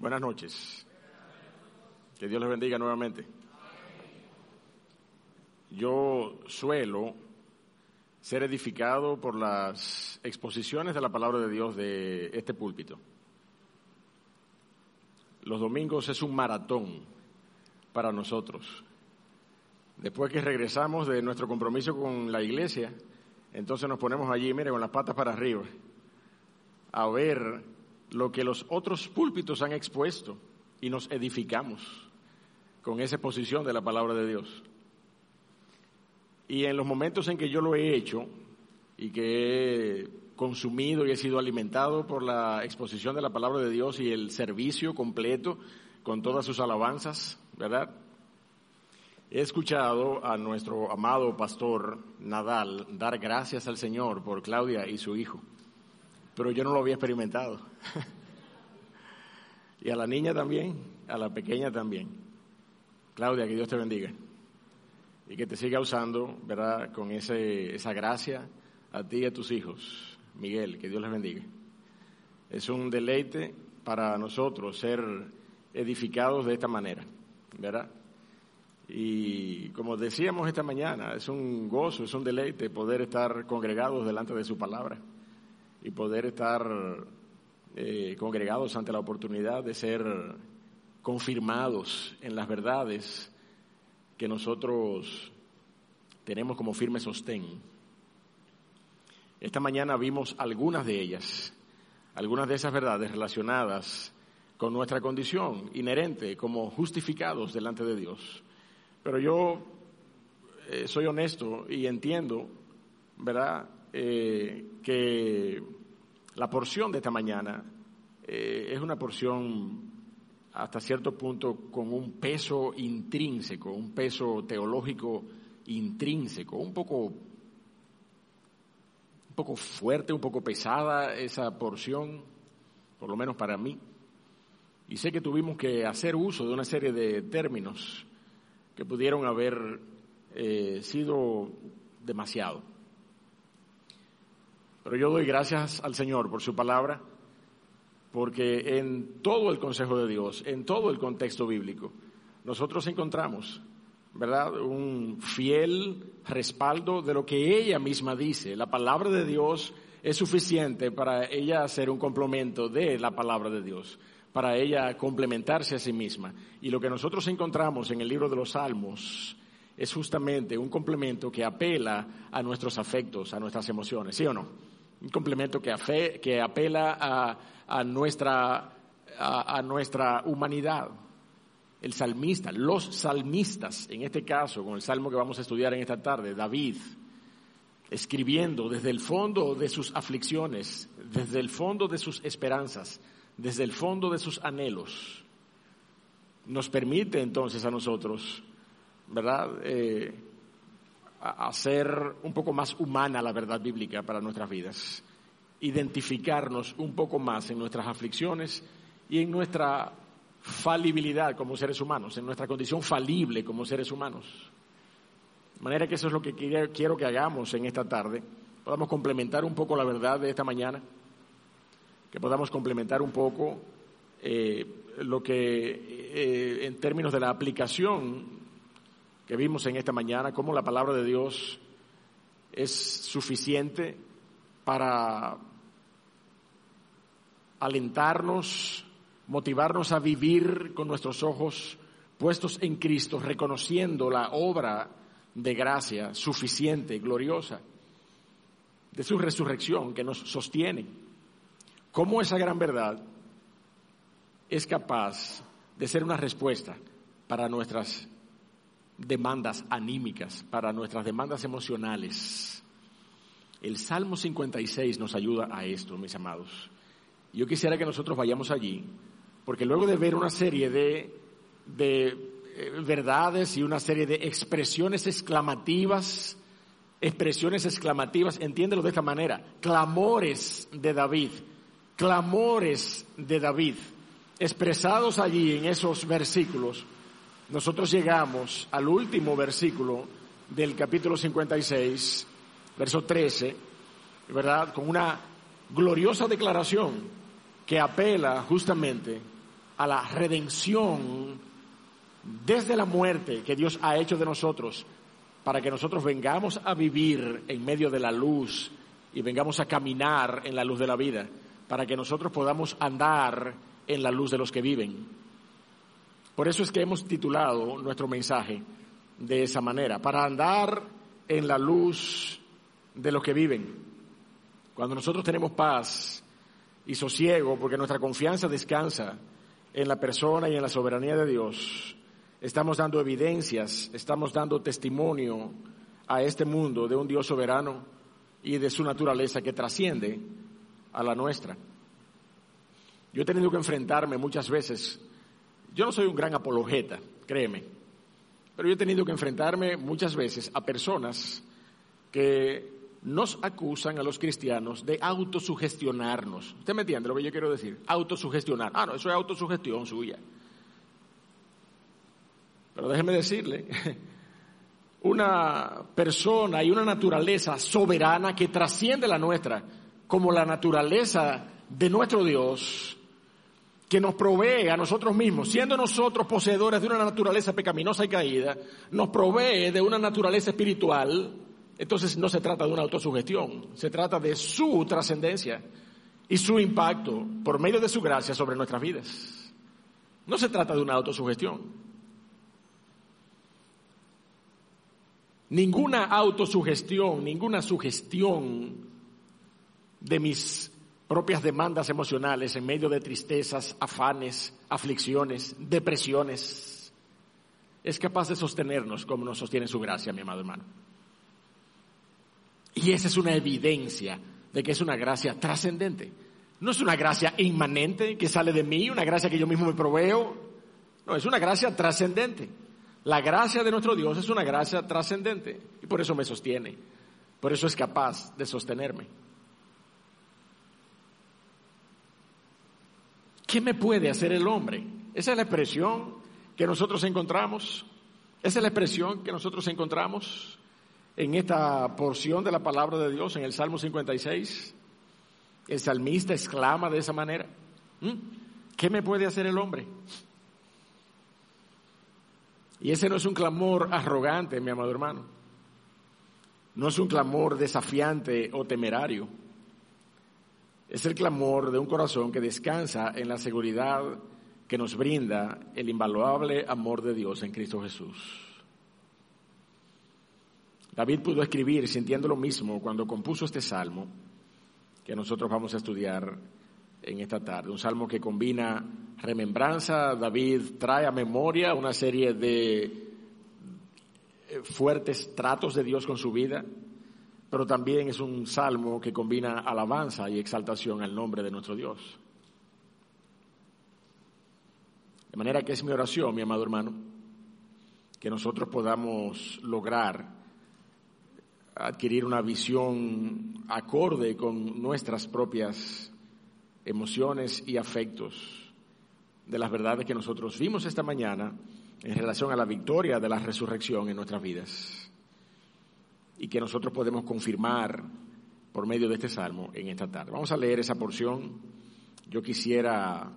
Buenas noches. Que Dios les bendiga nuevamente. Yo suelo ser edificado por las exposiciones de la palabra de Dios de este púlpito. Los domingos es un maratón para nosotros. Después que regresamos de nuestro compromiso con la iglesia, entonces nos ponemos allí, mire, con las patas para arriba, a ver lo que los otros púlpitos han expuesto y nos edificamos con esa exposición de la palabra de Dios. Y en los momentos en que yo lo he hecho y que he consumido y he sido alimentado por la exposición de la palabra de Dios y el servicio completo con todas sus alabanzas, ¿verdad? He escuchado a nuestro amado pastor Nadal dar gracias al Señor por Claudia y su hijo pero yo no lo había experimentado. y a la niña también, a la pequeña también. Claudia, que Dios te bendiga. Y que te siga usando, ¿verdad? Con ese, esa gracia a ti y a tus hijos. Miguel, que Dios les bendiga. Es un deleite para nosotros ser edificados de esta manera, ¿verdad? Y como decíamos esta mañana, es un gozo, es un deleite poder estar congregados delante de su palabra y poder estar eh, congregados ante la oportunidad de ser confirmados en las verdades que nosotros tenemos como firme sostén. Esta mañana vimos algunas de ellas, algunas de esas verdades relacionadas con nuestra condición inherente como justificados delante de Dios. Pero yo eh, soy honesto y entiendo, ¿verdad? Eh, que la porción de esta mañana eh, es una porción hasta cierto punto con un peso intrínseco, un peso teológico intrínseco, un poco, un poco fuerte, un poco pesada esa porción, por lo menos para mí. Y sé que tuvimos que hacer uso de una serie de términos que pudieron haber eh, sido demasiado. Pero yo doy gracias al Señor por su palabra, porque en todo el consejo de Dios, en todo el contexto bíblico, nosotros encontramos, ¿verdad?, un fiel respaldo de lo que ella misma dice. La palabra de Dios es suficiente para ella hacer un complemento de la palabra de Dios, para ella complementarse a sí misma. Y lo que nosotros encontramos en el libro de los Salmos es justamente un complemento que apela a nuestros afectos, a nuestras emociones, ¿sí o no? Un complemento que, apela a, nuestra, a, nuestra humanidad. El salmista, los salmistas, en este caso, con el salmo que vamos a estudiar en esta tarde, David, escribiendo desde el fondo de sus aflicciones, desde el fondo de sus esperanzas, desde el fondo de sus anhelos, nos permite entonces a nosotros ¿verdad? Eh, hacer un poco más humana la verdad bíblica para nuestras vidas, identificarnos un poco más en nuestras aflicciones y en nuestra falibilidad como seres humanos, en nuestra condición falible como seres humanos. De manera que eso es lo que quiero que hagamos en esta tarde, podamos complementar un poco la verdad de esta mañana, que podamos complementar un poco eh, lo que eh, en términos de la aplicación que vimos en esta mañana, cómo la palabra de Dios es suficiente para alentarnos, motivarnos a vivir con nuestros ojos puestos en Cristo, reconociendo la obra de gracia suficiente, gloriosa, de su resurrección que nos sostiene. Cómo esa gran verdad es capaz de ser una respuesta para nuestras demandas anímicas, para nuestras demandas emocionales. El Salmo 56 nos ayuda a esto, mis amados. Yo quisiera que nosotros vayamos allí, porque luego de ver una serie de, de eh, verdades y una serie de expresiones exclamativas, expresiones exclamativas, entiéndelo de esta manera, clamores de David, clamores de David, expresados allí en esos versículos, nosotros llegamos al último versículo del capítulo 56, verso 13, ¿verdad? Con una gloriosa declaración que apela justamente a la redención desde la muerte que Dios ha hecho de nosotros para que nosotros vengamos a vivir en medio de la luz y vengamos a caminar en la luz de la vida, para que nosotros podamos andar en la luz de los que viven. Por eso es que hemos titulado nuestro mensaje de esa manera, para andar en la luz de los que viven. Cuando nosotros tenemos paz y sosiego, porque nuestra confianza descansa en la persona y en la soberanía de Dios, estamos dando evidencias, estamos dando testimonio a este mundo de un Dios soberano y de su naturaleza que trasciende a la nuestra. Yo he tenido que enfrentarme muchas veces, yo no soy un gran apologeta, créeme, pero yo he tenido que enfrentarme muchas veces a personas que nos acusan a los cristianos de autosugestionarnos. ¿Usted me entiende lo que yo quiero decir? Autosugestionar. Ah, no, eso es autosugestión suya. Pero déjeme decirle, una persona y una naturaleza soberana que trasciende la nuestra, como la naturaleza de nuestro Dios, que nos provee a nosotros mismos, siendo nosotros poseedores de una naturaleza pecaminosa y caída, nos provee de una naturaleza espiritual, entonces no se trata de una autosugestión, se trata de su trascendencia y su impacto por medio de su gracia sobre nuestras vidas. No se trata de una autosugestión. ninguna autosugestión, ninguna sugestión de mis propias demandas emocionales en medio de tristezas, afanes, aflicciones, depresiones, es capaz de sostenernos como nos sostiene su gracia, mi amado hermano. Y esa es una evidencia de que es una gracia trascendente. No es una gracia inmanente que sale de mí, una gracia que yo mismo me proveo. No, es una gracia trascendente. La gracia de nuestro Dios es una gracia trascendente y por eso me sostiene, por eso es capaz de sostenerme. ¿Qué me puede hacer el hombre? Esa es la expresión que nosotros encontramos, esa es la expresión que nosotros encontramos en esta porción de la palabra de Dios, en el Salmo 56. El salmista exclama de esa manera, ¿Mm? ¿qué me puede hacer el hombre? Y ese no es un clamor arrogante, mi amado hermano. No es un clamor desafiante o temerario. Es el clamor de un corazón que descansa en la seguridad que nos brinda el invaluable amor de Dios en Cristo Jesús. David pudo escribir sintiendo lo mismo cuando compuso este salmo que nosotros vamos a estudiar en esta tarde. Un salmo que combina remembranza, David trae a memoria una serie de eh, fuertes tratos de Dios con su vida, pero también es un salmo que combina alabanza y exaltación al nombre de nuestro Dios. De manera que es mi oración, mi amado hermano, que nosotros podamos lograr adquirir una visión acorde con nuestras propias emociones y afectos de las verdades que nosotros vimos esta mañana en relación a la victoria de la resurrección en nuestras vidas y que nosotros podemos confirmar por medio de este salmo en esta tarde. Vamos a leer esa porción. Yo quisiera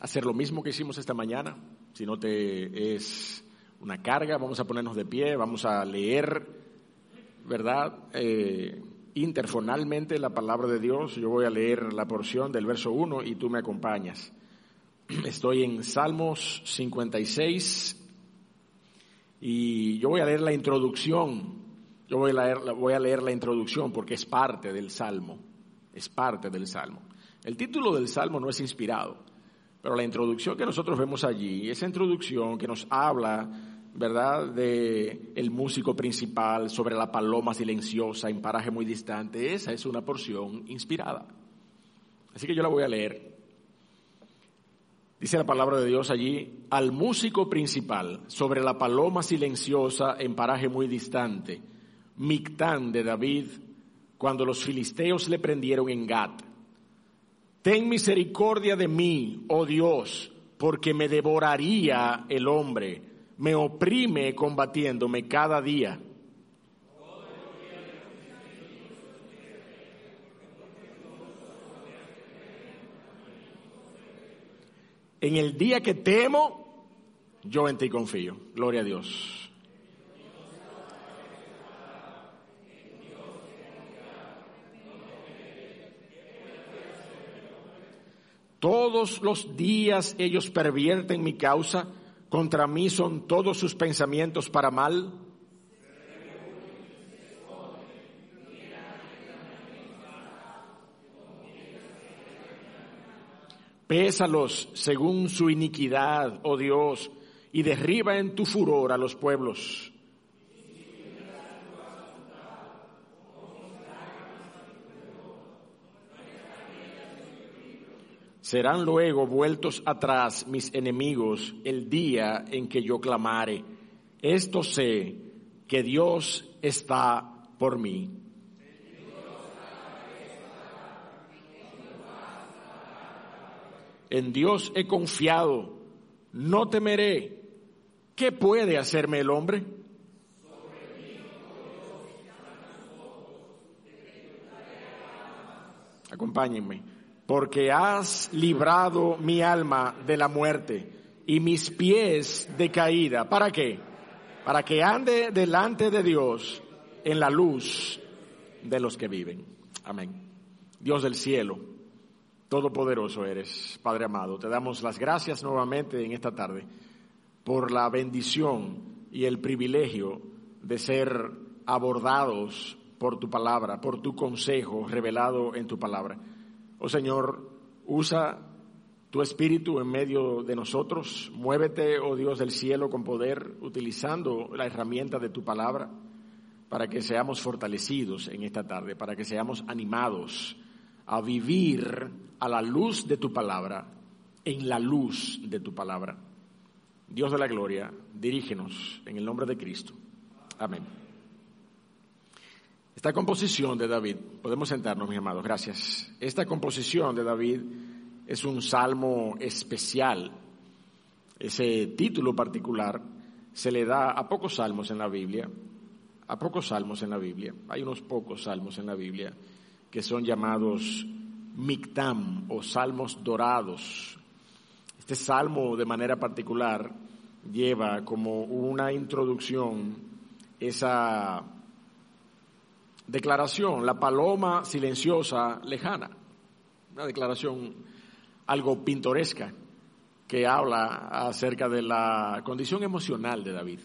hacer lo mismo que hicimos esta mañana, si no te es una carga, vamos a ponernos de pie, vamos a leer, ¿verdad? Eh, interfonalmente la palabra de Dios. Yo voy a leer la porción del verso 1 y tú me acompañas. Estoy en Salmos 56 y yo voy a leer la introducción. Yo voy a leer, voy a leer la introducción porque es parte del Salmo. Es parte del Salmo. El título del Salmo no es inspirado, pero la introducción que nosotros vemos allí, esa introducción que nos habla ¿verdad?, de el músico principal sobre la paloma silenciosa en paraje muy distante. Esa es una porción inspirada. Así que yo la voy a leer. Dice la palabra de Dios allí, al músico principal sobre la paloma silenciosa en paraje muy distante, Mictán de David, cuando los filisteos le prendieron en Gat. Ten misericordia de mí, oh Dios, porque me devoraría el hombre me oprime combatiéndome cada día. En el día que temo, yo en ti confío. Gloria a Dios. Todos los días ellos pervierten mi causa, contra mí son todos sus pensamientos para mal. Pésalos según su iniquidad, oh Dios, y derriba en tu furor a los pueblos. Serán luego vueltos atrás mis enemigos el día en que yo clamare. Esto sé que Dios está por mí. En Dios he confiado, no temeré. ¿Qué puede hacerme el hombre? Acompáñenme porque has librado mi alma de la muerte y mis pies de caída. ¿Para qué? Para que ande delante de Dios en la luz de los que viven. Amén. Dios del cielo, todopoderoso eres, Padre amado. Te damos las gracias nuevamente en esta tarde por la bendición y el privilegio de ser abordados por tu palabra, por tu consejo revelado en tu palabra. Oh Señor, usa tu espíritu en medio de nosotros. Muévete, oh Dios del cielo, con poder, utilizando la herramienta de tu palabra, para que seamos fortalecidos en esta tarde, para que seamos animados a vivir a la luz de tu palabra, en la luz de tu palabra. Dios de la gloria, dirígenos en el nombre de Cristo. Amén. Esta composición de David, podemos sentarnos, mis amados, gracias. Esta composición de David es un salmo especial. Ese título particular se le da a pocos salmos en la Biblia, a pocos salmos en la Biblia. Hay unos pocos salmos en la Biblia que son llamados Mictam o salmos dorados. Este salmo de manera particular lleva como una introducción esa declaración, la paloma silenciosa lejana, una declaración algo pintoresca que habla acerca de la condición emocional de David.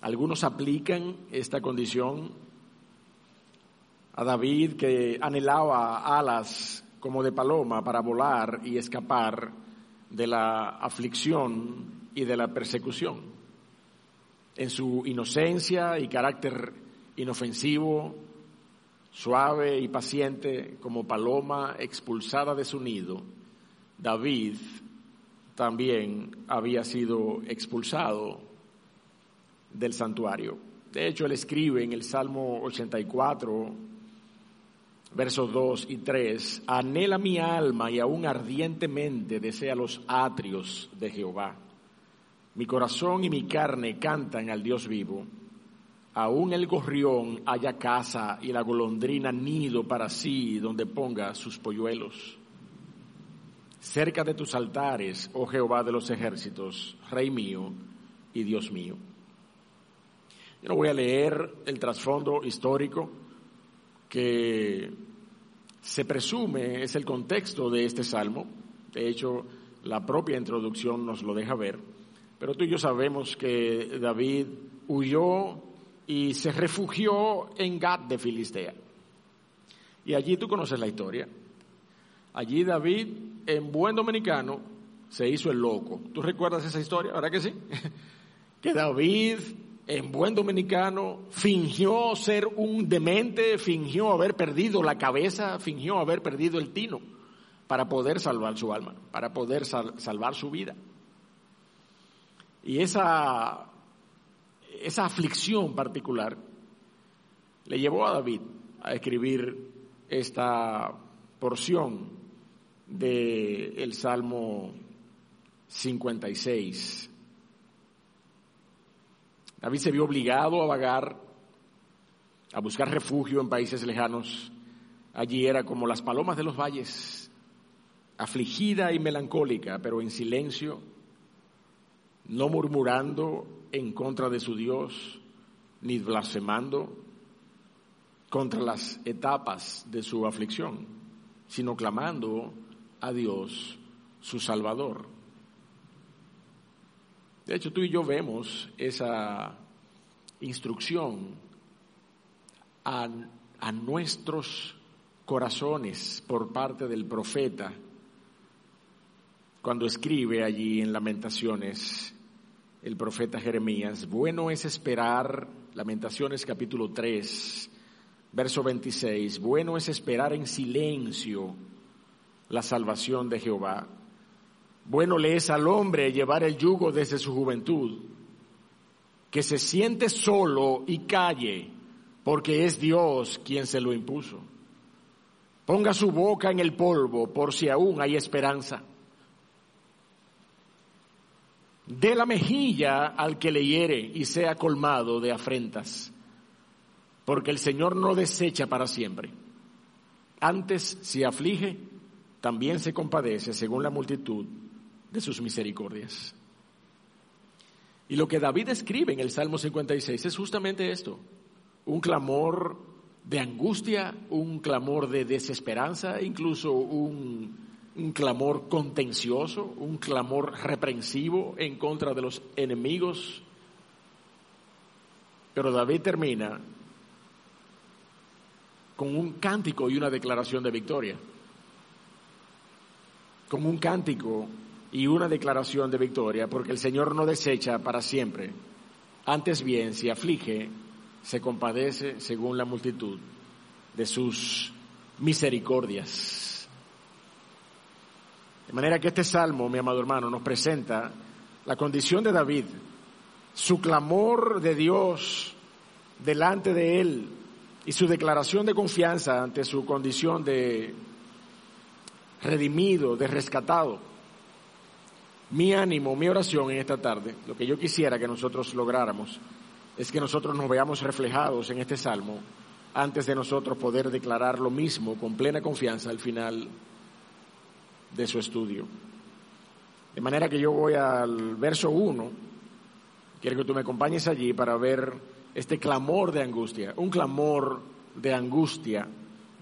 Algunos aplican esta condición a David que anhelaba alas como de paloma para volar y escapar de la aflicción y de la persecución en su inocencia y carácter inofensivo, suave y paciente como paloma expulsada de su nido, David también había sido expulsado del santuario. De hecho, él escribe en el Salmo 84, versos 2 y 3, anhela mi alma y aún ardientemente desea los atrios de Jehová. Mi corazón y mi carne cantan al Dios vivo. Aún el gorrión haya casa y la golondrina nido para sí donde ponga sus polluelos. Cerca de tus altares, oh Jehová de los ejércitos, Rey mío y Dios mío. Yo no voy a leer el trasfondo histórico que se presume es el contexto de este salmo. De hecho, la propia introducción nos lo deja ver. Pero tú y yo sabemos que David huyó y se refugió en Gad de Filistea. Y allí tú conoces la historia. Allí David, en buen dominicano, se hizo el loco. ¿Tú recuerdas esa historia? ¿Verdad que sí? que David, en buen dominicano, fingió ser un demente, fingió haber perdido la cabeza, fingió haber perdido el tino para poder salvar su alma, para poder salvar su vida. Y esa, esa aflicción particular le llevó a David a escribir esta porción del Salmo 56. David se vio obligado a vagar, a buscar refugio en países lejanos. Allí era como las palomas de los valles, afligida y melancólica, pero en silencio, no murmurando en contra de su Dios, ni blasfemando contra las etapas de su aflicción, sino clamando a Dios, su Salvador. De hecho, tú y yo vemos esa instrucción a, a nuestros corazones por parte del profeta cuando escribe allí en Lamentaciones el profeta Jeremías, bueno es esperar, Lamentaciones capítulo 3, verso 26, bueno es esperar en silencio la salvación de Jehová. Bueno le es al hombre llevar el yugo desde su juventud, que se siente solo y calle, porque es Dios quien se lo impuso. Ponga su boca en el polvo por si aún hay esperanza de la mejilla al que le hiere y sea colmado de afrentas, porque el Señor no desecha para siempre. Antes, si aflige, también se compadece según la multitud de sus misericordias. Y lo que David escribe en el Salmo 56 es justamente esto, un clamor de angustia, un clamor de desesperanza, incluso un un clamor contencioso, un clamor reprensivo en contra de los enemigos. Pero David termina con un cántico y una declaración de victoria. Con un cántico y una declaración de victoria, porque el Señor no desecha para siempre. Antes bien, si aflige, se compadece según la multitud de sus misericordias. De manera que este salmo, mi amado hermano, nos presenta la condición de David, su clamor de Dios delante de él y su declaración de confianza ante su condición de redimido, de rescatado. Mi ánimo, mi oración en esta tarde, lo que yo quisiera que nosotros lográramos, es que nosotros nos veamos reflejados en este salmo antes de nosotros poder declarar lo mismo con plena confianza al final de su estudio. De manera que yo voy al verso 1, quiero que tú me acompañes allí para ver este clamor de angustia, un clamor de angustia,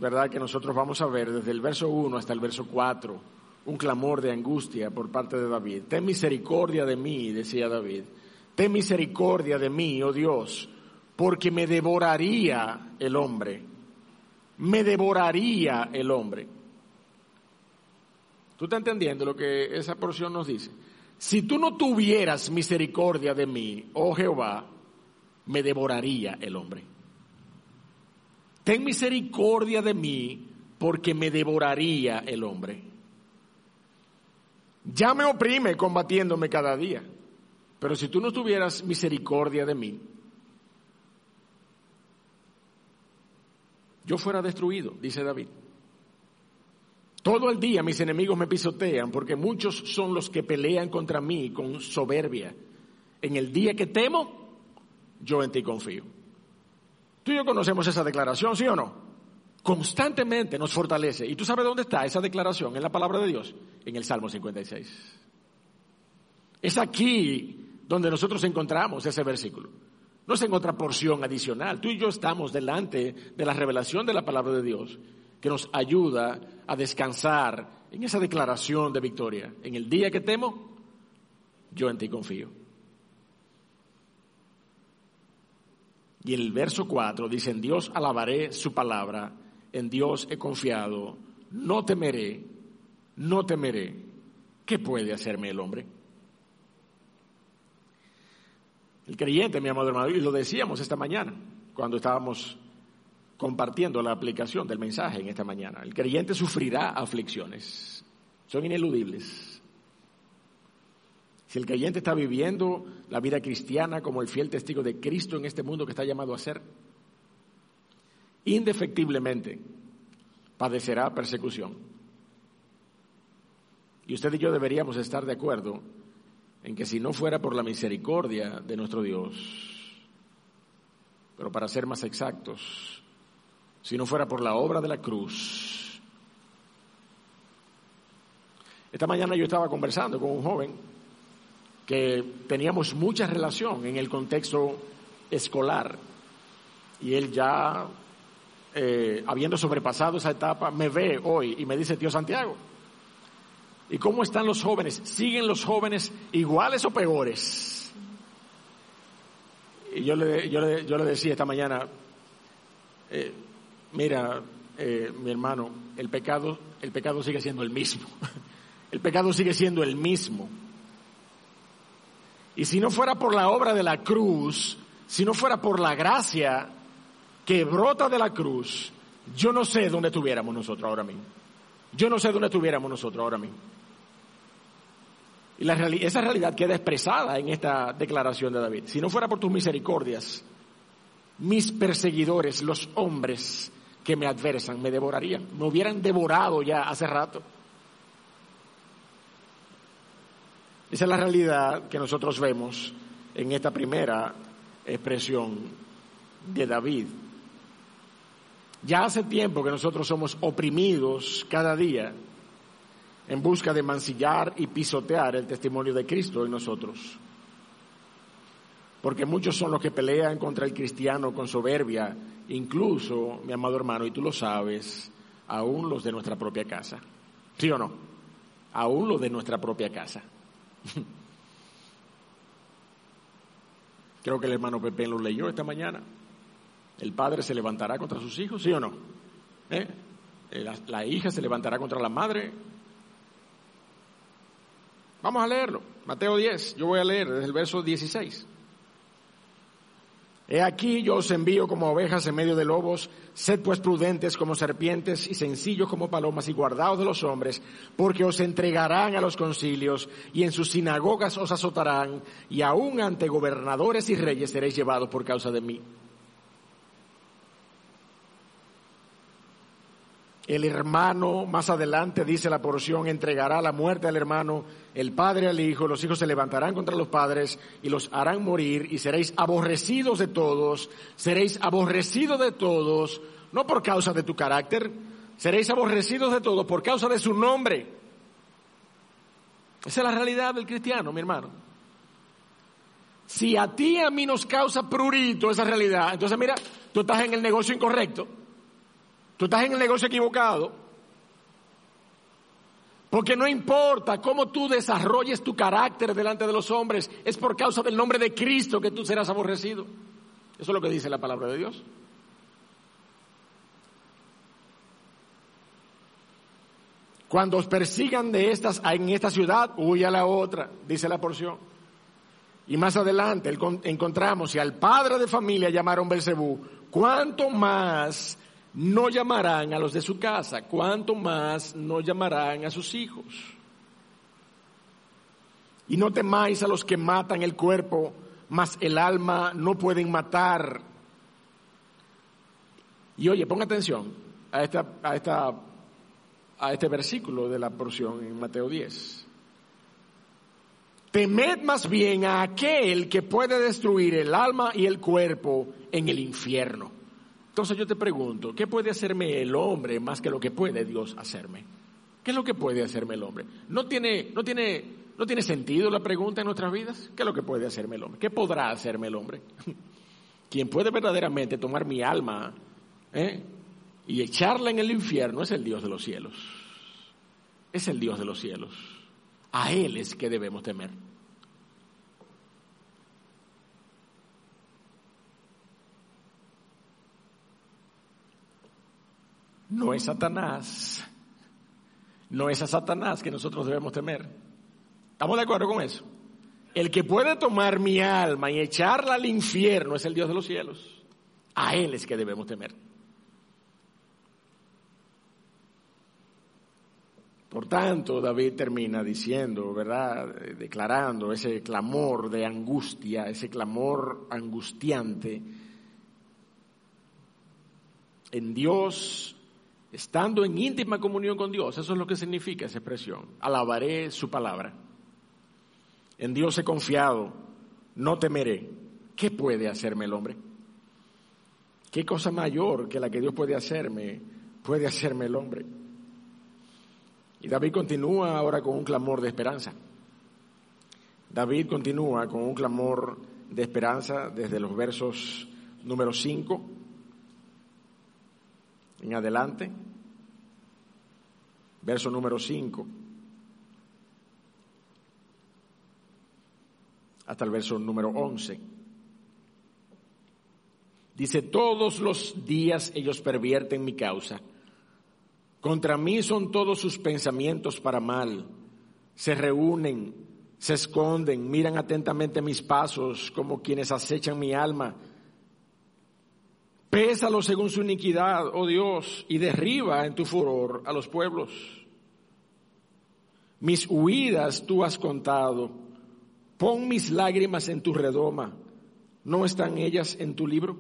¿verdad? Que nosotros vamos a ver desde el verso 1 hasta el verso 4, un clamor de angustia por parte de David. Ten misericordia de mí, decía David, ten misericordia de mí, oh Dios, porque me devoraría el hombre, me devoraría el hombre. ¿Tú estás entendiendo lo que esa porción nos dice? Si tú no tuvieras misericordia de mí, oh Jehová, me devoraría el hombre. Ten misericordia de mí porque me devoraría el hombre. Ya me oprime combatiéndome cada día. Pero si tú no tuvieras misericordia de mí, yo fuera destruido, dice David. Todo el día mis enemigos me pisotean porque muchos son los que pelean contra mí con soberbia. En el día que temo, yo en ti confío. Tú y yo conocemos esa declaración, ¿sí o no? Constantemente nos fortalece. ¿Y tú sabes dónde está esa declaración? En la palabra de Dios, en el Salmo 56. Es aquí donde nosotros encontramos ese versículo. No es en otra porción adicional. Tú y yo estamos delante de la revelación de la palabra de Dios que nos ayuda a descansar en esa declaración de victoria. En el día que temo, yo en ti confío. Y en el verso 4 dice, en Dios alabaré su palabra, en Dios he confiado, no temeré, no temeré. ¿Qué puede hacerme el hombre? El creyente, mi amado hermano, y lo decíamos esta mañana, cuando estábamos compartiendo la aplicación del mensaje en esta mañana. El creyente sufrirá aflicciones, son ineludibles. Si el creyente está viviendo la vida cristiana como el fiel testigo de Cristo en este mundo que está llamado a ser, indefectiblemente padecerá persecución. Y usted y yo deberíamos estar de acuerdo en que si no fuera por la misericordia de nuestro Dios, pero para ser más exactos, si no fuera por la obra de la cruz, Esta mañana yo estaba conversando con un joven que teníamos mucha relación en el contexto escolar y él ya, eh, habiendo sobrepasado esa etapa, me ve hoy y me dice, tío Santiago, ¿y cómo están los jóvenes? ¿Siguen los jóvenes iguales o peores? Y yo le, yo le, yo le decía esta mañana, eh, mira, eh, mi hermano, el pecado, el pecado sigue siendo el mismo. El pecado sigue siendo el mismo. Y si no fuera por la obra de la cruz, si no fuera por la gracia que brota de la cruz, yo no sé dónde estuviéramos nosotros ahora mismo. Yo no sé dónde estuviéramos nosotros ahora mismo. Y esa realidad queda expresada en esta declaración de David. Si no fuera por tus misericordias, mis perseguidores, los hombres que me adversan, me devorarían. Me hubieran devorado ya hace rato. Esa es la realidad que nosotros vemos en esta primera expresión de David. Ya hace tiempo que nosotros somos oprimidos cada día en busca de mancillar y pisotear el testimonio de Cristo en nosotros. Porque muchos son los que pelean contra el cristiano con soberbia, incluso, mi amado hermano, y tú lo sabes, aún los de nuestra propia casa. ¿Sí o no? Aún los de nuestra propia casa. Creo que el hermano Pepe lo leyó esta mañana. El padre se levantará contra sus hijos, ¿sí o no? ¿Eh? La, hija se levantará contra la madre. Vamos a leerlo. Mateo 10, yo voy a leer desde el verso 16. He aquí yo os envío como ovejas en medio de lobos, sed pues prudentes como serpientes y sencillos como palomas y guardaos de los hombres, porque os entregarán a los concilios y en sus sinagogas os azotarán y aún ante gobernadores y reyes seréis llevados por causa de mí. El hermano, más adelante dice la porción, entregará la muerte al hermano, el padre al hijo, los hijos se levantarán contra los padres y los harán morir y seréis aborrecidos de todos, seréis aborrecidos de todos, no por causa de tu carácter, seréis aborrecidos de todos por causa de su nombre. Esa es la realidad del cristiano, mi hermano. Si a ti y a mí nos causa prurito esa realidad, entonces mira, tú estás en el negocio incorrecto. Tú estás en el negocio equivocado. Porque no importa cómo tú desarrolles tu carácter delante de los hombres, es por causa del nombre de Cristo que tú serás aborrecido. Eso es lo que dice la palabra de Dios. Cuando os persigan de estas en esta ciudad, huye a la otra, dice la porción. Y más adelante encontramos, si al padre de familia llamaron Belcebú, ¿cuánto más no llamarán a los de su casa, cuanto más no llamarán a sus hijos. Y no temáis a los que matan el cuerpo, mas el alma no pueden matar. Y oye, ponga atención a, esta, a, esta, a este versículo de la porción en Mateo 10. Temed más bien a aquel que puede destruir el alma y el cuerpo en el infierno. Entonces yo te pregunto, ¿qué puede hacerme el hombre más que lo que puede Dios hacerme? ¿Qué es lo que puede hacerme el hombre? ¿No tiene, no tiene, no tiene sentido la pregunta en nuestras vidas? ¿Qué es lo que puede hacerme el hombre? ¿Qué podrá hacerme el hombre? Quien puede verdaderamente tomar mi alma ¿eh? y echarla en el infierno es el Dios de los cielos. Es el Dios de los cielos. A Él es que debemos temer. No es Satanás. No es a Satanás que nosotros debemos temer. ¿Estamos de acuerdo con eso? El que puede tomar mi alma y echarla al infierno es el Dios de los cielos. A Él es que debemos temer. Por tanto, David termina diciendo, ¿verdad? Declarando ese clamor de angustia, ese clamor angustiante. En Dios estando en íntima comunión con Dios. Eso es lo que significa esa expresión. Alabaré su palabra. En Dios he confiado, no temeré. ¿Qué puede hacerme el hombre? ¿Qué cosa mayor que la que Dios puede hacerme puede hacerme el hombre? Y David continúa ahora con un clamor de esperanza. David continúa con un clamor de esperanza desde los versos número 5 en adelante. Verso número 5 hasta el verso número 11. Dice, todos los días ellos pervierten mi causa. Contra mí son todos sus pensamientos para mal. Se reúnen, se esconden, miran atentamente mis pasos como quienes acechan mi alma. Pésalo según su iniquidad, oh Dios, y derriba en tu furor a los pueblos. Mis huidas tú has contado. Pon mis lágrimas en tu redoma. ¿No están ellas en tu libro?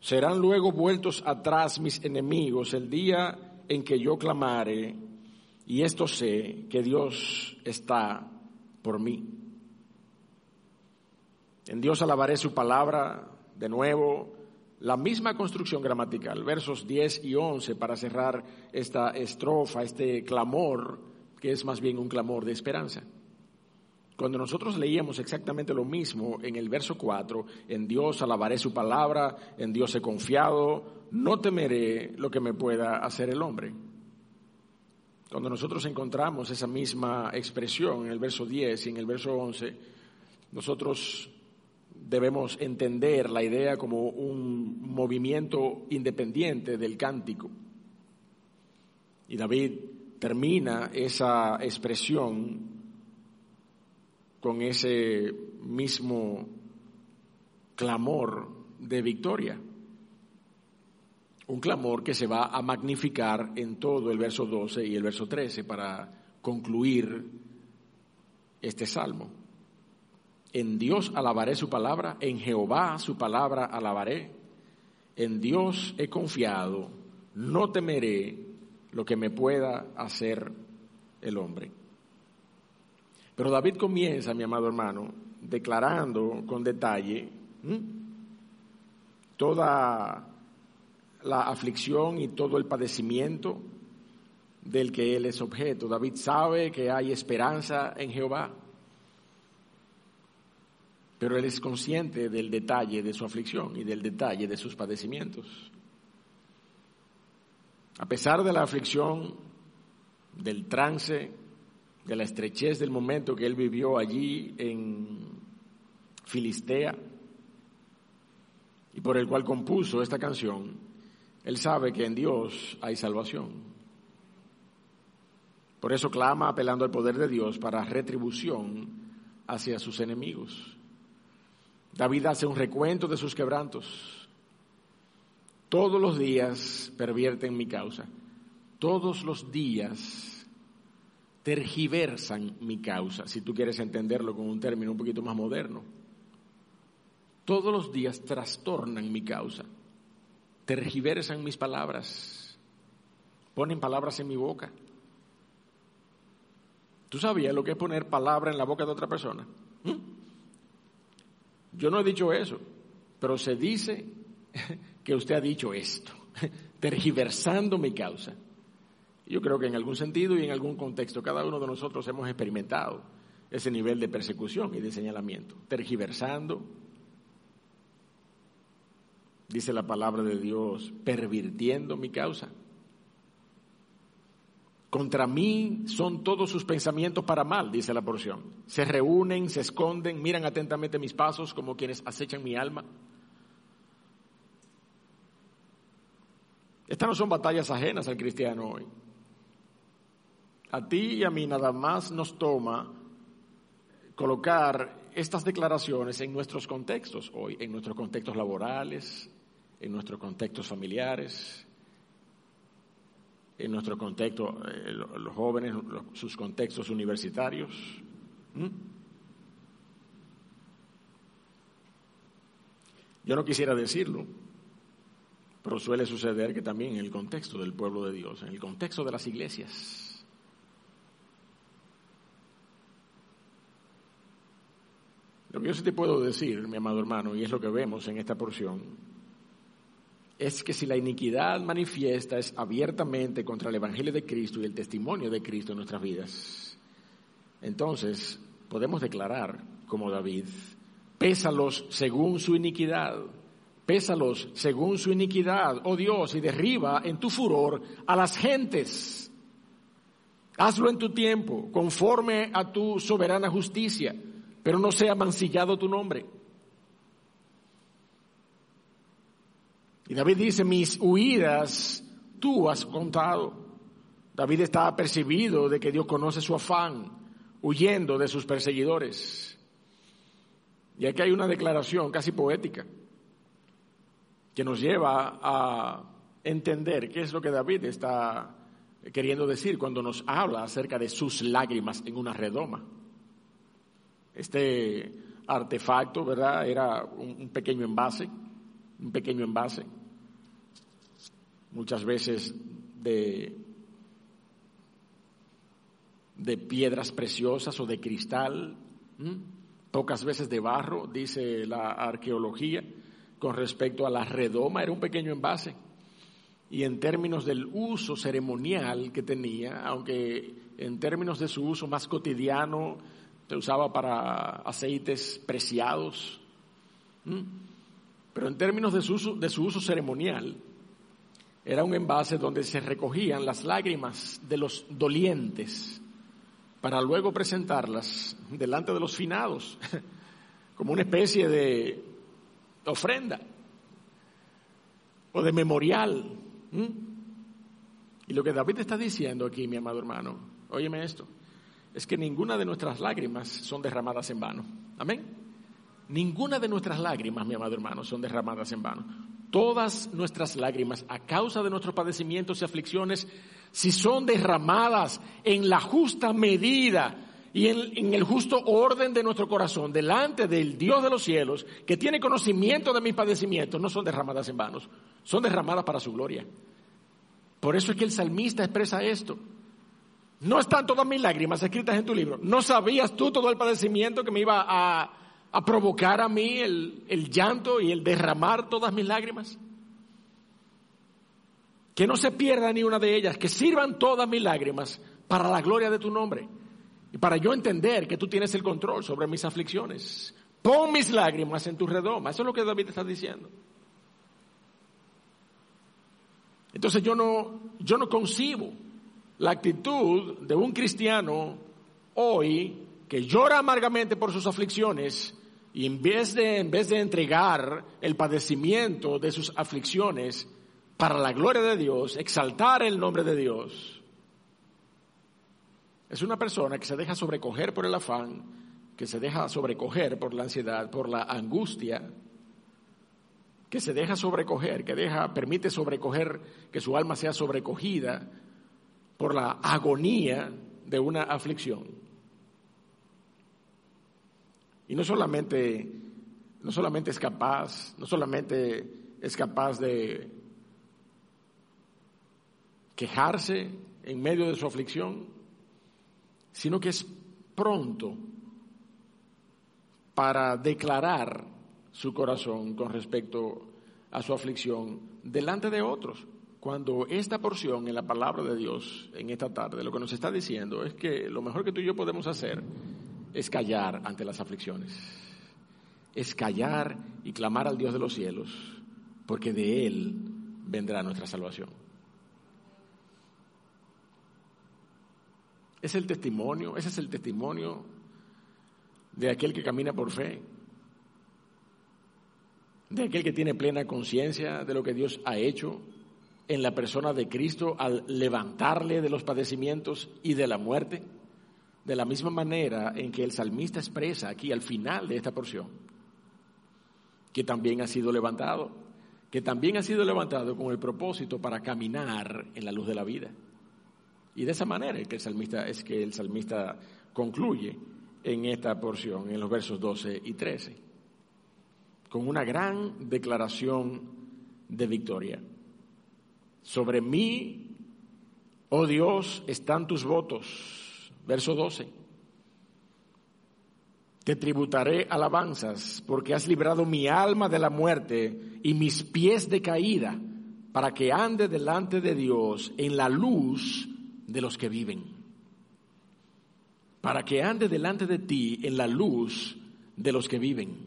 Serán luego vueltos atrás mis enemigos el día en que yo clamare, y esto sé que Dios está por mí. En Dios alabaré su palabra, de nuevo, la misma construcción gramatical, versos 10 y 11 para cerrar esta estrofa, este clamor, que es más bien un clamor de esperanza. Cuando nosotros leíamos exactamente lo mismo en el verso 4, en Dios alabaré su palabra, en Dios he confiado, no temeré lo que me pueda hacer el hombre. Cuando nosotros encontramos esa misma expresión en el verso 10 y en el verso 11, nosotros debemos entender la idea como un movimiento independiente del cántico. Y David termina esa expresión con ese mismo clamor de victoria. Un clamor que se va a magnificar en todo el verso 12 y el verso 13 para concluir este salmo. En Dios alabaré su palabra, en Jehová su palabra alabaré. En Dios he confiado, no temeré lo que me pueda hacer el hombre. Pero David comienza, mi amado hermano, declarando con detalle toda la aflicción y todo el padecimiento del que él es objeto. David sabe que hay esperanza en Jehová, pero él es consciente del detalle de su aflicción y del detalle de sus padecimientos. A pesar de la aflicción, del trance, de la estrechez del momento que él vivió allí en Filistea y por el cual compuso esta canción, él sabe que en Dios hay salvación. Por eso clama apelando al poder de Dios para retribución hacia sus enemigos. David hace un recuento de sus quebrantos. Todos los días pervierten mi causa. Todos los días tergiversan mi causa, si tú quieres entenderlo con un término un poquito más moderno. Todos los días trastornan mi causa, tergiversan mis palabras, ponen palabras en mi boca. ¿Tú sabías lo que es poner palabra en la boca de otra persona? ¿Mm? Yo no he dicho eso, pero se dice que usted ha dicho esto, tergiversando mi causa. Yo creo que en algún sentido y en algún contexto cada uno de nosotros hemos experimentado ese nivel de persecución y de señalamiento, tergiversando, dice la palabra de Dios, pervirtiendo mi causa. Contra mí son todos sus pensamientos para mal, dice la porción. Se reúnen, se esconden, miran atentamente mis pasos como quienes acechan mi alma. Estas no son batallas ajenas al cristiano hoy. A ti y a mí nada más nos toma colocar estas declaraciones en nuestros contextos hoy, en nuestros contextos laborales, en nuestros contextos familiares, en nuestro contexto, eh, los jóvenes, sus contextos universitarios. Yo no quisiera decirlo, pero suele suceder que también en el contexto del pueblo de Dios, en el contexto de las iglesias, Lo que yo sí te puedo decir, mi amado hermano, y es lo que vemos en esta porción, es que si la iniquidad manifiesta es abiertamente contra el Evangelio de Cristo y el testimonio de Cristo en nuestras vidas, entonces podemos declarar como David, pésalos según su iniquidad, pésalos según su iniquidad, oh Dios, y derriba en tu furor a las gentes. Hazlo en tu tiempo, conforme a tu soberana justicia, pero no sea mancillado tu nombre. Y David dice, mis huidas tú has contado. David está apercibido de que Dios conoce su afán, huyendo de sus perseguidores. Y aquí hay una declaración casi poética que nos lleva a entender qué es lo que David está queriendo decir cuando nos habla acerca de sus lágrimas en una redoma. Este artefacto, ¿verdad? Era un, pequeño envase, un pequeño envase muchas veces de, piedras preciosas o de cristal, pocas veces de barro, dice la arqueología, con respecto a la redoma, era un pequeño envase. Y en términos del uso ceremonial que tenía, aunque en términos de su uso más cotidiano, se usaba para aceites preciados, pero en términos de su uso ceremonial, era un envase donde se recogían las lágrimas de los dolientes para luego presentarlas delante de los finados como una especie de ofrenda o de memorial. Y lo que David está diciendo aquí, mi amado hermano, óyeme esto, es que ninguna de nuestras lágrimas son derramadas en vano. Amén. Ninguna de nuestras lágrimas, mi amado hermano, son derramadas en vano todas nuestras lágrimas a causa de nuestros padecimientos y aflicciones, si son derramadas en la justa medida y en, el justo orden de nuestro corazón, delante del Dios de los cielos, que tiene conocimiento de mis padecimientos, no son derramadas en vanos, son derramadas para su gloria. Por eso es que el salmista expresa esto. No están todas mis lágrimas escritas en tu libro. ¿No sabías tú todo el padecimiento que me iba a, a provocar a mí el, el llanto y el derramar todas mis lágrimas? Que no se pierda ni una de ellas, que sirvan todas mis lágrimas para la gloria de tu nombre y para yo entender que tú tienes el control sobre mis aflicciones. Pon mis lágrimas en tu redoma. Eso es lo que David está diciendo. Entonces yo no, yo no concibo la actitud de un cristiano hoy que llora amargamente por sus aflicciones y en vez de, en vez de entregar el padecimiento de sus aflicciones para la gloria de Dios, exaltar el nombre de Dios, es una persona que se deja sobrecoger por el afán, que se deja sobrecoger por la ansiedad, por la angustia, que se deja sobrecoger, que deja, permite sobrecoger, que su alma sea sobrecogida por la agonía de una aflicción. Y no solamente, no solamente es capaz, no solamente es capaz de quejarse en medio de su aflicción, sino que es pronto para declarar su corazón con respecto a su aflicción delante de otros. Cuando esta porción en la palabra de Dios en esta tarde lo que nos está diciendo es que lo mejor que tú y yo podemos hacer es callar ante las aflicciones, es callar y clamar al Dios de los cielos, porque de Él vendrá nuestra salvación. Es el testimonio, ese es el testimonio de aquel que camina por fe, de aquel que tiene plena conciencia de lo que Dios ha hecho en la persona de Cristo al levantarle de los padecimientos y de la muerte de la misma manera en que el salmista expresa aquí al final de esta porción, que también ha sido levantado, que también ha sido levantado con el propósito para caminar en la luz de la vida. Y de esa manera es que el salmista, es que el salmista concluye en esta porción, en los versos 12 y 13, con una gran declaración de victoria. Sobre mí, oh Dios, están tus votos Verso 12. Te tributaré alabanzas porque has librado mi alma de la muerte y mis pies de caída para que ande delante de Dios en la luz de los que viven. Para que ande delante de ti en la luz de los que viven.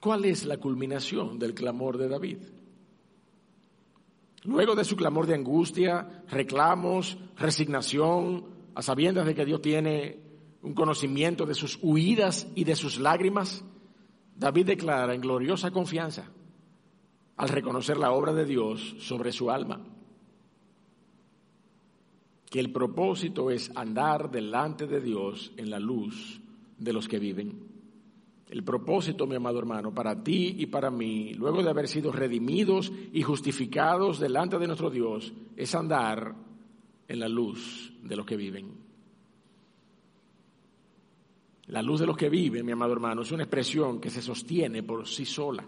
¿Cuál es la culminación del clamor de David? Luego de su clamor de angustia, reclamos, resignación, a sabiendas de que Dios tiene un conocimiento de sus huidas y de sus lágrimas, David declara en gloriosa confianza al reconocer la obra de Dios sobre su alma, que el propósito es andar delante de Dios en la luz de los que viven. El propósito, mi amado hermano, para ti y para mí, luego de haber sido redimidos y justificados delante de nuestro Dios, es andar en la luz de los que viven. La luz de los que viven, mi amado hermano, es una expresión que se sostiene por sí sola.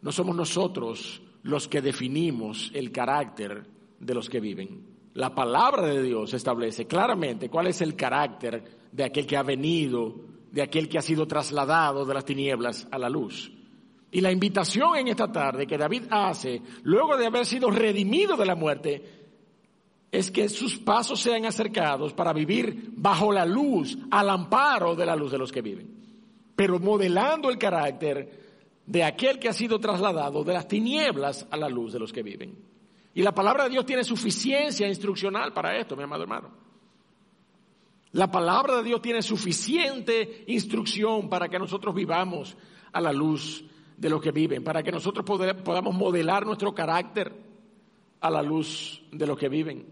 No somos nosotros los que definimos el carácter de los que viven. La palabra de Dios establece claramente cuál es el carácter de aquel que ha venido de aquel que ha sido trasladado de las tinieblas a la luz. Y la invitación en esta tarde que David hace, luego de haber sido redimido de la muerte, es que sus pasos sean acercados para vivir bajo la luz, al amparo de la luz de los que viven, pero modelando el carácter de aquel que ha sido trasladado de las tinieblas a la luz de los que viven. Y la palabra de Dios tiene suficiencia instruccional para esto, mi amado hermano. La palabra de Dios tiene suficiente instrucción para que nosotros vivamos a la luz de los que viven, para que nosotros podamos modelar nuestro carácter a la luz de los que viven.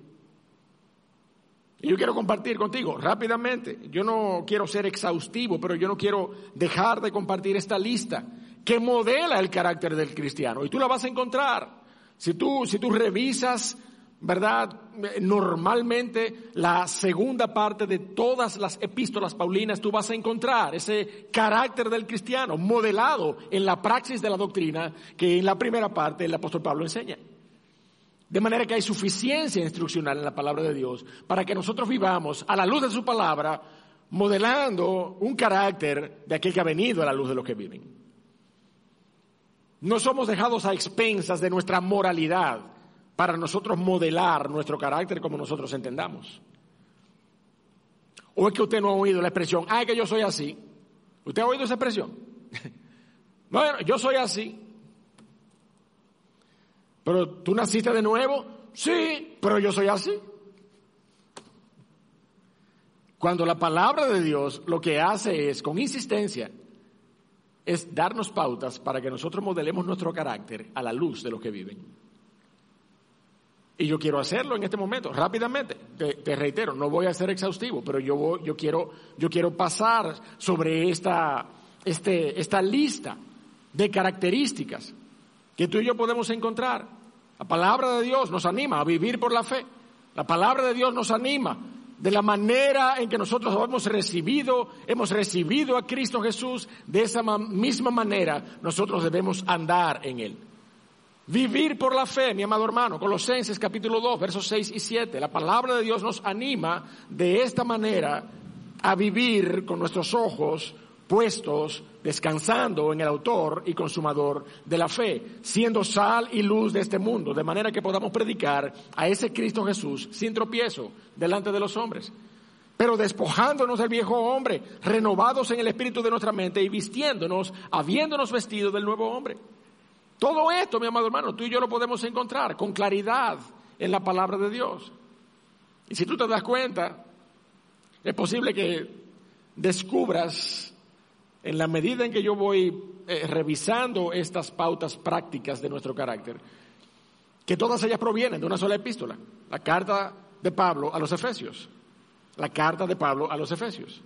Y yo quiero compartir contigo rápidamente, yo no quiero ser exhaustivo, pero yo no quiero dejar de compartir esta lista que modela el carácter del cristiano. Y tú la vas a encontrar. Si tú, si tú revisas ¿verdad? Normalmente la segunda parte de todas las epístolas paulinas tú vas a encontrar ese carácter del cristiano modelado en la praxis de la doctrina que en la primera parte el apóstol Pablo enseña. De manera que hay suficiencia instruccional en la palabra de Dios para que nosotros vivamos a la luz de su palabra modelando un carácter de aquel que ha venido a la luz de los que viven. No somos dejados a expensas de nuestra moralidad para nosotros modelar nuestro carácter como nosotros entendamos. ¿O es que usted no ha oído la expresión, ay, que yo soy así? ¿Usted ha oído esa expresión? bueno, yo soy así. ¿Pero tú naciste de nuevo? Sí, pero yo soy así. Cuando la palabra de Dios lo que hace es, con insistencia, es darnos pautas para que nosotros modelemos nuestro carácter a la luz de los que viven. Y yo quiero hacerlo en este momento, rápidamente. Te, reitero, no voy a ser exhaustivo, pero yo, yo, quiero, yo quiero pasar sobre esta, este, esta lista de características que tú y yo podemos encontrar. La palabra de Dios nos anima a vivir por la fe. La palabra de Dios nos anima de la manera en que nosotros hemos recibido, hemos recibido a Cristo Jesús, de esa misma manera nosotros debemos andar en Él. Vivir por la fe, mi amado hermano, Colosenses capítulo 2, versos 6 y 7. La palabra de Dios nos anima de esta manera a vivir con nuestros ojos puestos, descansando en el autor y consumador de la fe, siendo sal y luz de este mundo, de manera que podamos predicar a ese Cristo Jesús sin tropiezo delante de los hombres pero despojándonos del viejo hombre, renovados en el espíritu de nuestra mente y vistiéndonos, habiéndonos vestido del nuevo hombre todo esto, mi amado hermano, tú y yo lo podemos encontrar con claridad en la palabra de Dios. Y si tú te das cuenta, es posible que descubras, en la medida en que yo voy eh, revisando estas pautas prácticas de nuestro carácter, que todas ellas provienen de una sola epístola, la carta de Pablo a los Efesios, la carta de Pablo a los Efesios.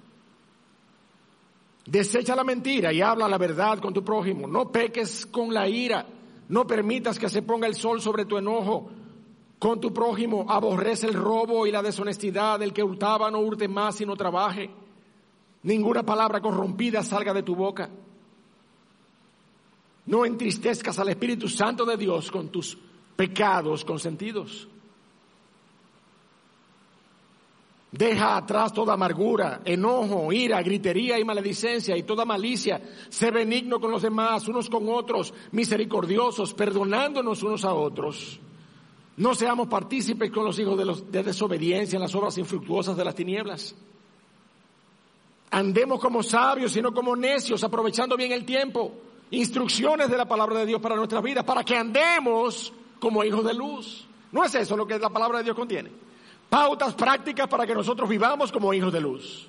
Desecha la mentira y habla la verdad con tu prójimo. No peques con la ira. No permitas que se ponga el sol sobre tu enojo. Con tu prójimo aborrece el robo y la deshonestidad. El que hurtaba no hurte más sino trabaje. Ninguna palabra corrompida salga de tu boca. No entristezcas al Espíritu Santo de Dios con tus pecados consentidos. Deja atrás toda amargura, enojo, ira, gritería y maledicencia y toda malicia. Sé benigno con los demás, unos con otros, misericordiosos, perdonándonos unos a otros. No seamos partícipes con los hijos de, los, de desobediencia en las obras infructuosas de las tinieblas. Andemos como sabios y no como necios, aprovechando bien el tiempo. Instrucciones de la palabra de Dios para nuestras vidas, para que andemos como hijos de luz. ¿No es eso lo que la palabra de Dios contiene? Pautas prácticas para que nosotros vivamos como hijos de luz.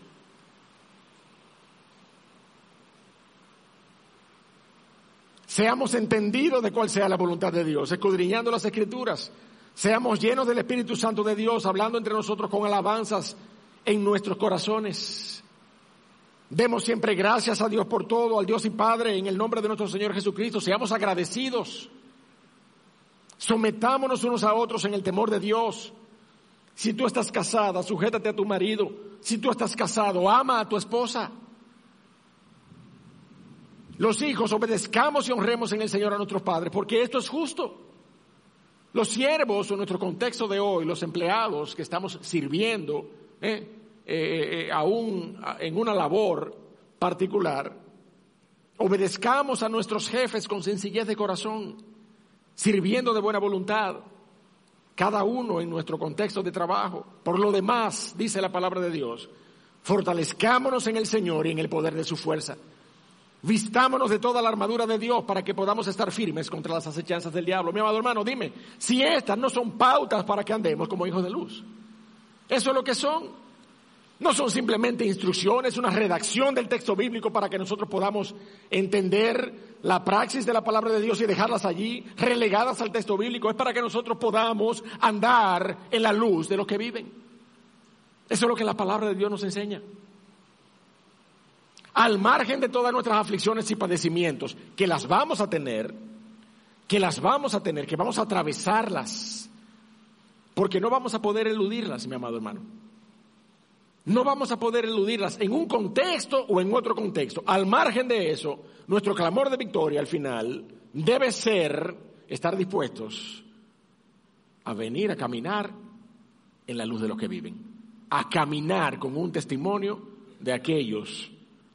Seamos entendidos de cuál sea la voluntad de Dios, escudriñando las escrituras. Seamos llenos del Espíritu Santo de Dios, hablando entre nosotros con alabanzas en nuestros corazones. Demos siempre gracias a Dios por todo, al Dios y Padre, en el nombre de nuestro Señor Jesucristo. Seamos agradecidos. Sometámonos unos a otros en el temor de Dios. Si tú estás casada, sujétate a tu marido. Si tú estás casado, ama a tu esposa. Los hijos, obedezcamos y honremos en el Señor a nuestros padres, porque esto es justo. Los siervos, en nuestro contexto de hoy, los empleados que estamos sirviendo, eh, eh, eh, aún en una labor particular, obedezcamos a nuestros jefes con sencillez de corazón, sirviendo de buena voluntad cada uno en nuestro contexto de trabajo. Por lo demás, dice la palabra de Dios, fortalezcámonos en el Señor y en el poder de su fuerza. Vistámonos de toda la armadura de Dios para que podamos estar firmes contra las acechanzas del diablo. Mi amado hermano, dime, si estas no son pautas para que andemos como hijos de luz. Eso es lo que son. No son simplemente instrucciones, una redacción del texto bíblico para que nosotros podamos entender la praxis de la palabra de Dios y dejarlas allí relegadas al texto bíblico. Es para que nosotros podamos andar en la luz de los que viven. Eso es lo que la palabra de Dios nos enseña. Al margen de todas nuestras aflicciones y padecimientos, que las vamos a tener, que las vamos a tener, que vamos a atravesarlas, porque no vamos a poder eludirlas, mi amado hermano. No vamos a poder eludirlas en un contexto o en otro contexto. Al margen de eso, nuestro clamor de victoria al final debe ser estar dispuestos a venir a caminar en la luz de los que viven, a caminar con un testimonio de aquellos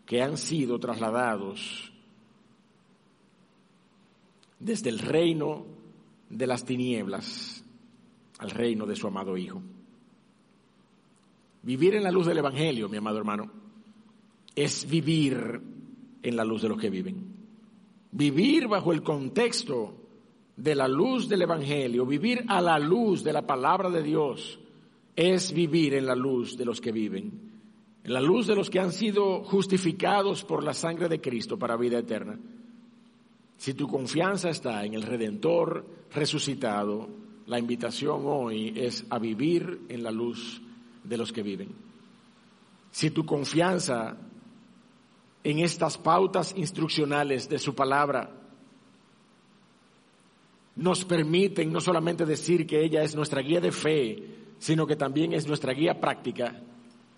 que han sido trasladados desde el reino de las tinieblas al reino de su amado Hijo. Vivir en la luz del Evangelio, mi amado hermano, es vivir en la luz de los que viven. Vivir bajo el contexto de la luz del Evangelio, vivir a la luz de la palabra de Dios, es vivir en la luz de los que viven, en la luz de los que han sido justificados por la sangre de Cristo para vida eterna. Si tu confianza está en el Redentor resucitado, la invitación hoy es a vivir en la luz de los que viven. Si tu confianza en estas pautas instruccionales de su palabra nos permiten no solamente decir que ella es nuestra guía de fe, sino que también es nuestra guía práctica,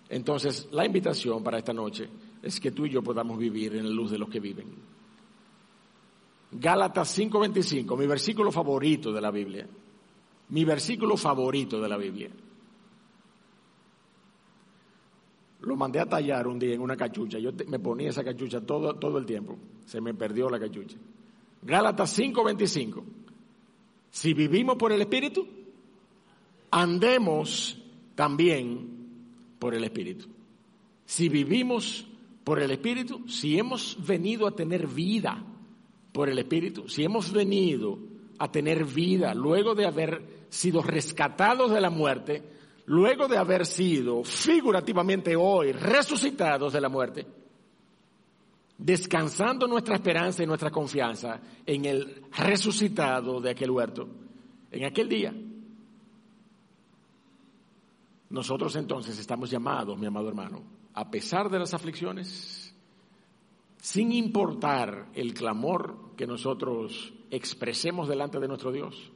entonces la invitación para esta noche es que tú y yo podamos vivir en la luz de los que viven. Gálatas 5:25, mi versículo favorito de la Biblia, mi versículo favorito de la Biblia. Lo mandé a tallar un día en una cachucha. Yo me ponía esa cachucha todo, todo el tiempo. Se me perdió la cachucha. Gálatas 5:25. Si vivimos por el Espíritu, andemos también por el Espíritu. Si vivimos por el Espíritu, si hemos venido a tener vida por el Espíritu, si hemos venido a tener vida luego de haber sido rescatados de la muerte, luego de haber sido figurativamente hoy resucitados de la muerte, descansando nuestra esperanza y nuestra confianza en el resucitado de aquel huerto, en aquel día, nosotros entonces estamos llamados, mi amado hermano, a pesar de las aflicciones, sin importar el clamor que nosotros expresemos delante de nuestro Dios,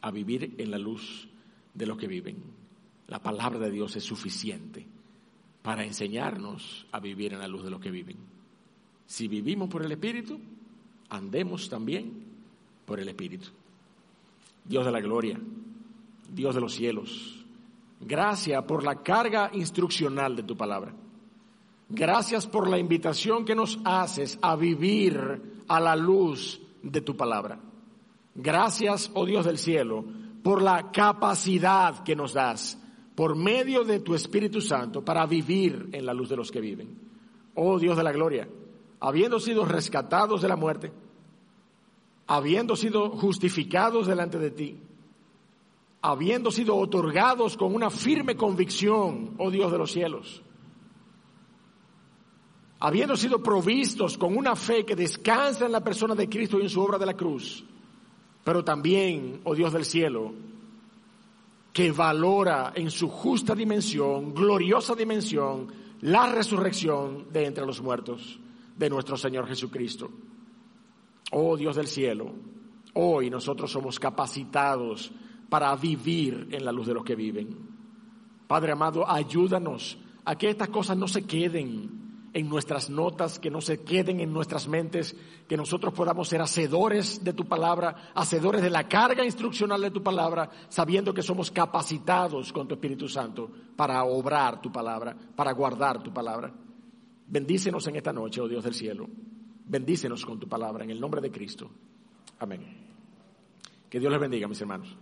a vivir en la luz de los que viven. La palabra de Dios es suficiente para enseñarnos a vivir en la luz de los que viven. Si vivimos por el Espíritu, andemos también por el Espíritu. Dios de la gloria, Dios de los cielos, Gracias por la carga instruccional de tu palabra. Gracias por la invitación que nos haces a vivir a la luz de tu palabra. Gracias, oh Dios del cielo, por la capacidad que nos das por medio de tu Espíritu Santo para vivir en la luz de los que viven. Oh Dios de la gloria, habiendo sido rescatados de la muerte, habiendo sido justificados delante de ti, habiendo sido otorgados con una firme convicción, oh Dios de los cielos, habiendo sido provistos con una fe que descansa en la persona de Cristo y en su obra de la cruz, pero también, oh Dios del cielo, que valora en su justa dimensión, gloriosa dimensión, la resurrección de entre los muertos de nuestro Señor Jesucristo. Oh Dios del cielo, hoy nosotros somos capacitados para vivir en la luz de los que viven. Padre amado, ayúdanos a que estas cosas no se queden en nuestras notas, que no se queden en nuestras mentes, que nosotros podamos ser hacedores de tu palabra, hacedores de la carga instruccional de tu palabra, sabiendo que somos capacitados con tu Espíritu Santo para obrar tu palabra, para guardar tu palabra. Bendícenos en esta noche, oh Dios del cielo. Bendícenos con tu palabra, en el nombre de Cristo. Amén. Que Dios les bendiga, mis hermanos.